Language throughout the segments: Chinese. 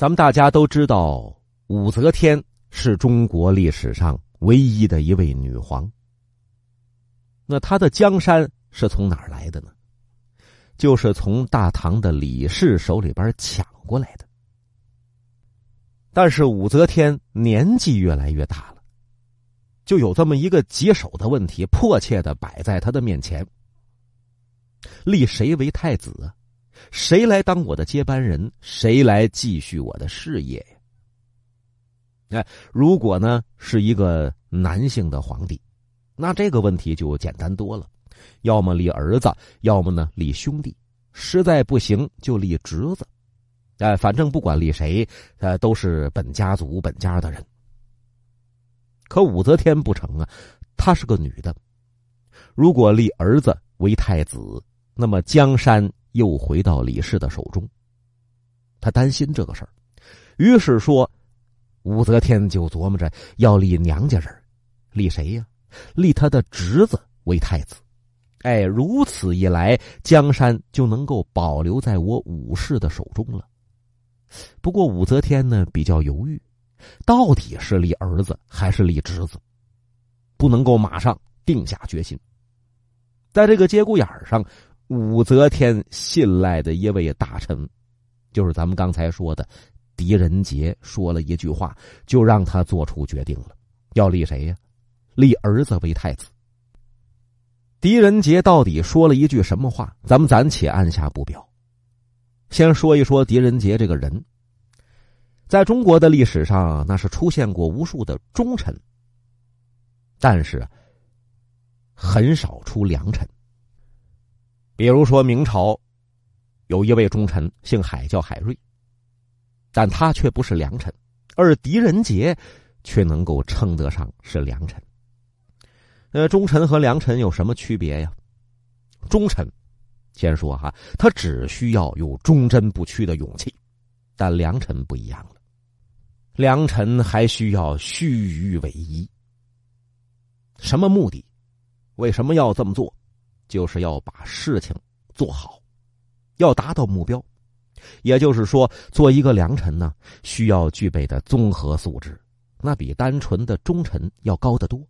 咱们大家都知道，武则天是中国历史上唯一的一位女皇。那她的江山是从哪儿来的呢？就是从大唐的李氏手里边抢过来的。但是武则天年纪越来越大了，就有这么一个棘手的问题，迫切的摆在她的面前：立谁为太子啊？谁来当我的接班人？谁来继续我的事业呀？哎，如果呢是一个男性的皇帝，那这个问题就简单多了，要么立儿子，要么呢立兄弟，实在不行就立侄子。哎，反正不管立谁，呃，都是本家族本家的人。可武则天不成啊，她是个女的，如果立儿子为太子，那么江山。又回到李氏的手中，他担心这个事儿，于是说：“武则天就琢磨着要立娘家人，立谁呀？立他的侄子为太子。哎，如此一来，江山就能够保留在我武氏的手中了。不过武则天呢比较犹豫，到底是立儿子还是立侄子，不能够马上定下决心。在这个节骨眼儿上。”武则天信赖的一位大臣，就是咱们刚才说的狄仁杰，说了一句话，就让他做出决定了，要立谁呀？立儿子为太子。狄仁杰到底说了一句什么话？咱们暂且按下不表。先说一说狄仁杰这个人，在中国的历史上，那是出现过无数的忠臣，但是很少出良臣。比如说明朝，有一位忠臣姓海，叫海瑞，但他却不是良臣，而狄仁杰却能够称得上是良臣。呃，忠臣和良臣有什么区别呀？忠臣，先说哈，他只需要有忠贞不屈的勇气，但良臣不一样了，良臣还需要虚与委蛇。什么目的？为什么要这么做？就是要把事情做好，要达到目标。也就是说，做一个良臣呢，需要具备的综合素质，那比单纯的忠臣要高得多。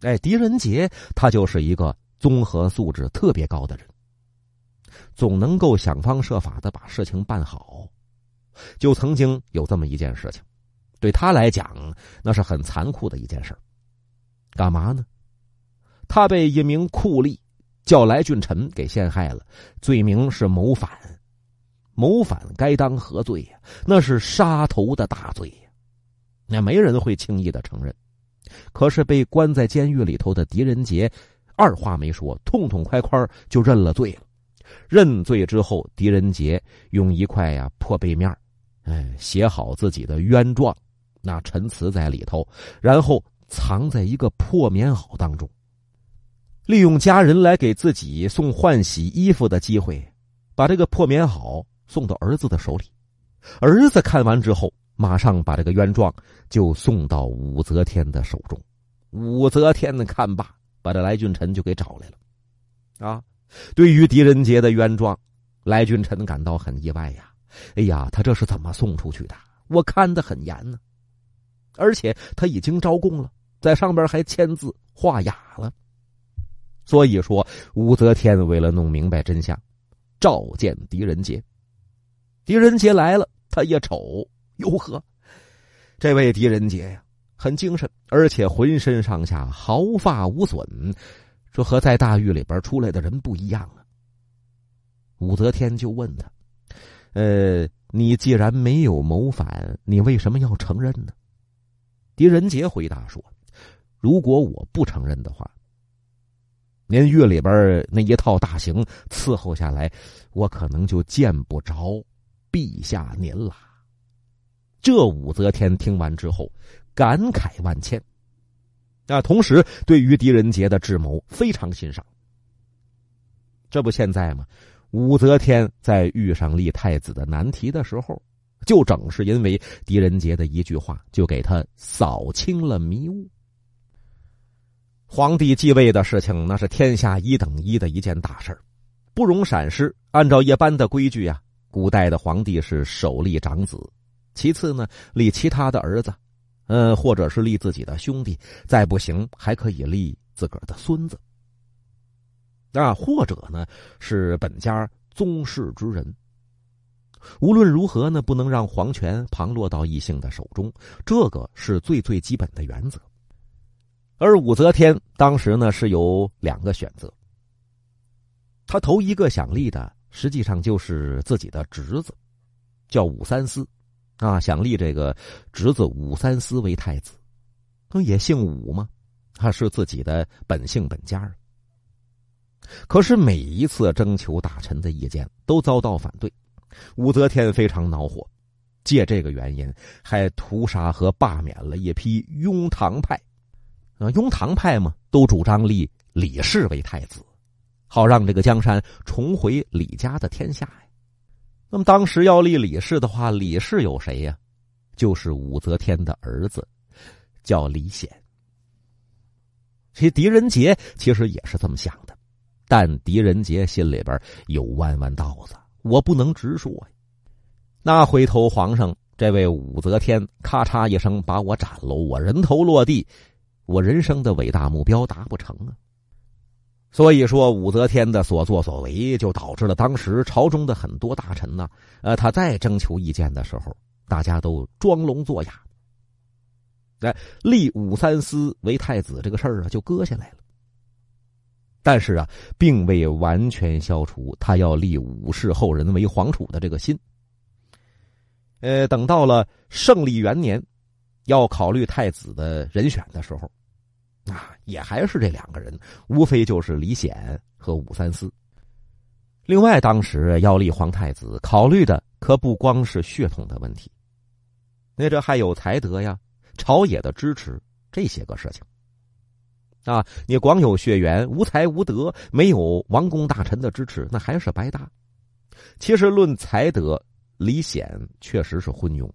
哎，狄仁杰他就是一个综合素质特别高的人，总能够想方设法的把事情办好。就曾经有这么一件事情，对他来讲那是很残酷的一件事干嘛呢？他被一名酷吏叫来俊臣给陷害了，罪名是谋反。谋反该当何罪呀？那是杀头的大罪呀！那没人会轻易的承认。可是被关在监狱里头的狄仁杰，二话没说，痛痛快快就认了罪了。认罪之后，狄仁杰用一块呀破背面，哎，写好自己的冤状，那陈词在里头，然后藏在一个破棉袄当中。利用家人来给自己送换洗衣服的机会，把这个破棉袄送到儿子的手里。儿子看完之后，马上把这个冤状就送到武则天的手中。武则天呢，看罢，把这来俊臣就给找来了。啊，对于狄仁杰的冤状，来俊臣感到很意外呀。哎呀，他这是怎么送出去的？我看得很严呢，而且他已经招供了，在上边还签字画押了。所以说，武则天为了弄明白真相，召见狄仁杰。狄仁杰来了，他一瞅，哟呵，这位狄仁杰呀，很精神，而且浑身上下毫发无损，这和在大狱里边出来的人不一样啊。武则天就问他：“呃，你既然没有谋反，你为什么要承认呢？”狄仁杰回答说：“如果我不承认的话。”您狱里边那一套大刑伺候下来，我可能就见不着陛下您了。这武则天听完之后，感慨万千。啊，同时对于狄仁杰的智谋非常欣赏。这不现在吗？武则天在遇上立太子的难题的时候，就正是因为狄仁杰的一句话，就给他扫清了迷雾。皇帝继位的事情，那是天下一等一的一件大事不容闪失。按照一般的规矩啊，古代的皇帝是首立长子，其次呢立其他的儿子，嗯，或者是立自己的兄弟，再不行还可以立自个儿的孙子。啊，或者呢是本家宗室之人。无论如何呢，不能让皇权旁落到异性的手中，这个是最最基本的原则。而武则天当时呢是有两个选择，他头一个想立的实际上就是自己的侄子，叫武三思，啊，想立这个侄子武三思为太子，那也姓武嘛，他是自己的本姓本家。可是每一次征求大臣的意见都遭到反对，武则天非常恼火，借这个原因还屠杀和罢免了一批庸唐派。啊，雍唐派嘛，都主张立李氏为太子，好让这个江山重回李家的天下呀。那么当时要立李氏的话，李氏有谁呀？就是武则天的儿子，叫李显。其狄仁杰其实也是这么想的，但狄仁杰心里边有弯弯道子，我不能直说呀。那回头皇上，这位武则天咔嚓一声把我斩了，我人头落地。我人生的伟大目标达不成啊，所以说武则天的所作所为，就导致了当时朝中的很多大臣呢，呃，他在征求意见的时候，大家都装聋作哑。哎，立武三思为太子这个事儿啊，就搁下来了。但是啊，并未完全消除他要立武氏后人为皇储的这个心。呃，等到了胜利元年。要考虑太子的人选的时候，啊，也还是这两个人，无非就是李显和武三思。另外，当时要立皇太子，考虑的可不光是血统的问题，那这还有才德呀、朝野的支持这些个事情。啊，你光有血缘，无才无德，没有王公大臣的支持，那还是白搭。其实论才德，李显确实是昏庸。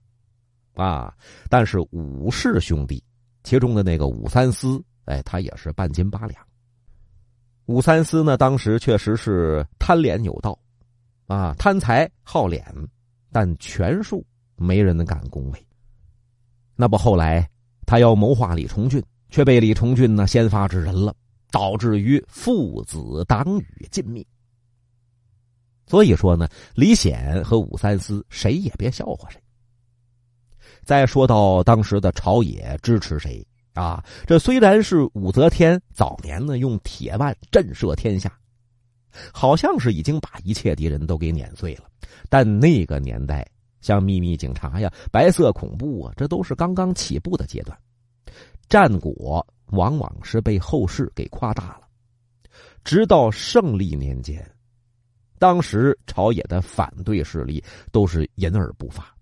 啊！但是武氏兄弟，其中的那个武三思，哎，他也是半斤八两。武三思呢，当时确实是贪脸有道，啊，贪财好脸，但权术没人能敢恭维。那不后来他要谋划李重俊，却被李重俊呢先发制人了，导致于父子党羽尽灭。所以说呢，李显和武三思谁也别笑话谁。再说到当时的朝野支持谁啊？这虽然是武则天早年呢用铁腕震慑天下，好像是已经把一切敌人都给碾碎了，但那个年代像秘密警察呀、白色恐怖啊，这都是刚刚起步的阶段，战果往往是被后世给夸大了。直到胜利年间，当时朝野的反对势力都是隐而不发。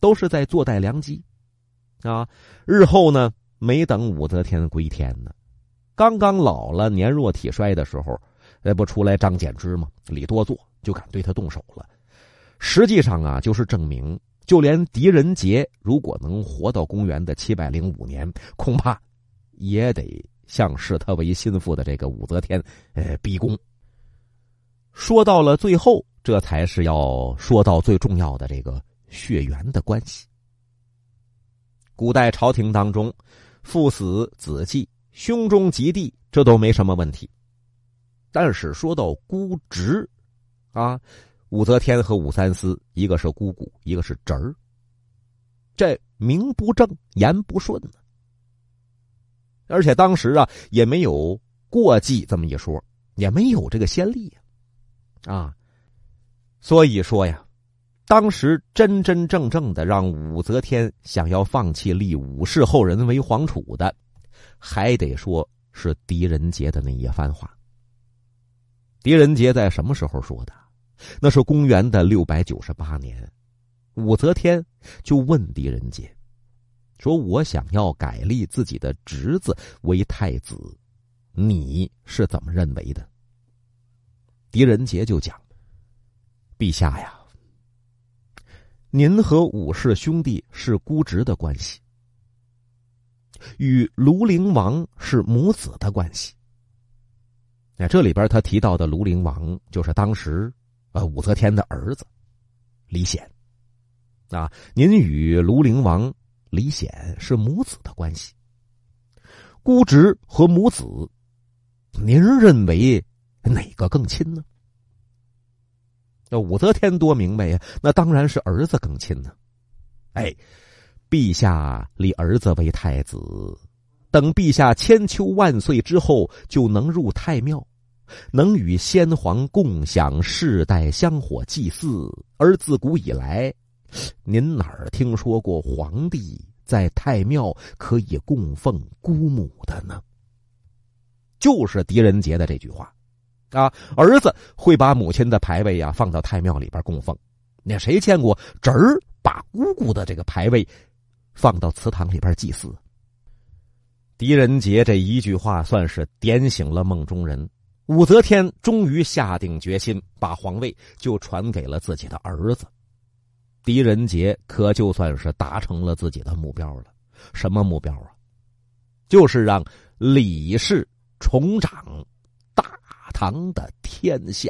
都是在坐待良机，啊！日后呢，没等武则天归天呢，刚刚老了、年弱体衰的时候，那不出来张柬之吗？李多作就敢对他动手了。实际上啊，就是证明，就连狄仁杰如果能活到公元的七百零五年，恐怕也得向视他为心腹的这个武则天，呃，逼宫。说到了最后，这才是要说到最重要的这个。血缘的关系，古代朝廷当中，父死子继、兄终及弟，这都没什么问题。但是说到姑侄，啊，武则天和武三思，一个是姑姑，一个是侄儿，这名不正言不顺。而且当时啊，也没有过继这么一说，也没有这个先例呀，啊，所以说呀。当时真真正正的让武则天想要放弃立武氏后人为皇储的，还得说是狄仁杰的那一番话。狄仁杰在什么时候说的？那是公元的六百九十八年，武则天就问狄仁杰，说：“我想要改立自己的侄子为太子，你是怎么认为的？”狄仁杰就讲：“陛下呀。”您和武氏兄弟是姑侄的关系，与庐陵王是母子的关系。那这里边他提到的庐陵王，就是当时呃武则天的儿子，李显。啊，您与庐陵王李显是母子的关系，姑侄和母子，您认为哪个更亲呢？那武则天多明白呀，那当然是儿子更亲呢。哎，陛下立儿子为太子，等陛下千秋万岁之后，就能入太庙，能与先皇共享世代香火祭祀。而自古以来，您哪儿听说过皇帝在太庙可以供奉姑母的呢？就是狄仁杰的这句话。啊，儿子会把母亲的牌位呀放到太庙里边供奉。那谁见过侄儿把姑姑的这个牌位放到祠堂里边祭祀？狄仁杰这一句话算是点醒了梦中人。武则天终于下定决心，把皇位就传给了自己的儿子。狄仁杰可就算是达成了自己的目标了。什么目标啊？就是让李氏重掌。唐的天下。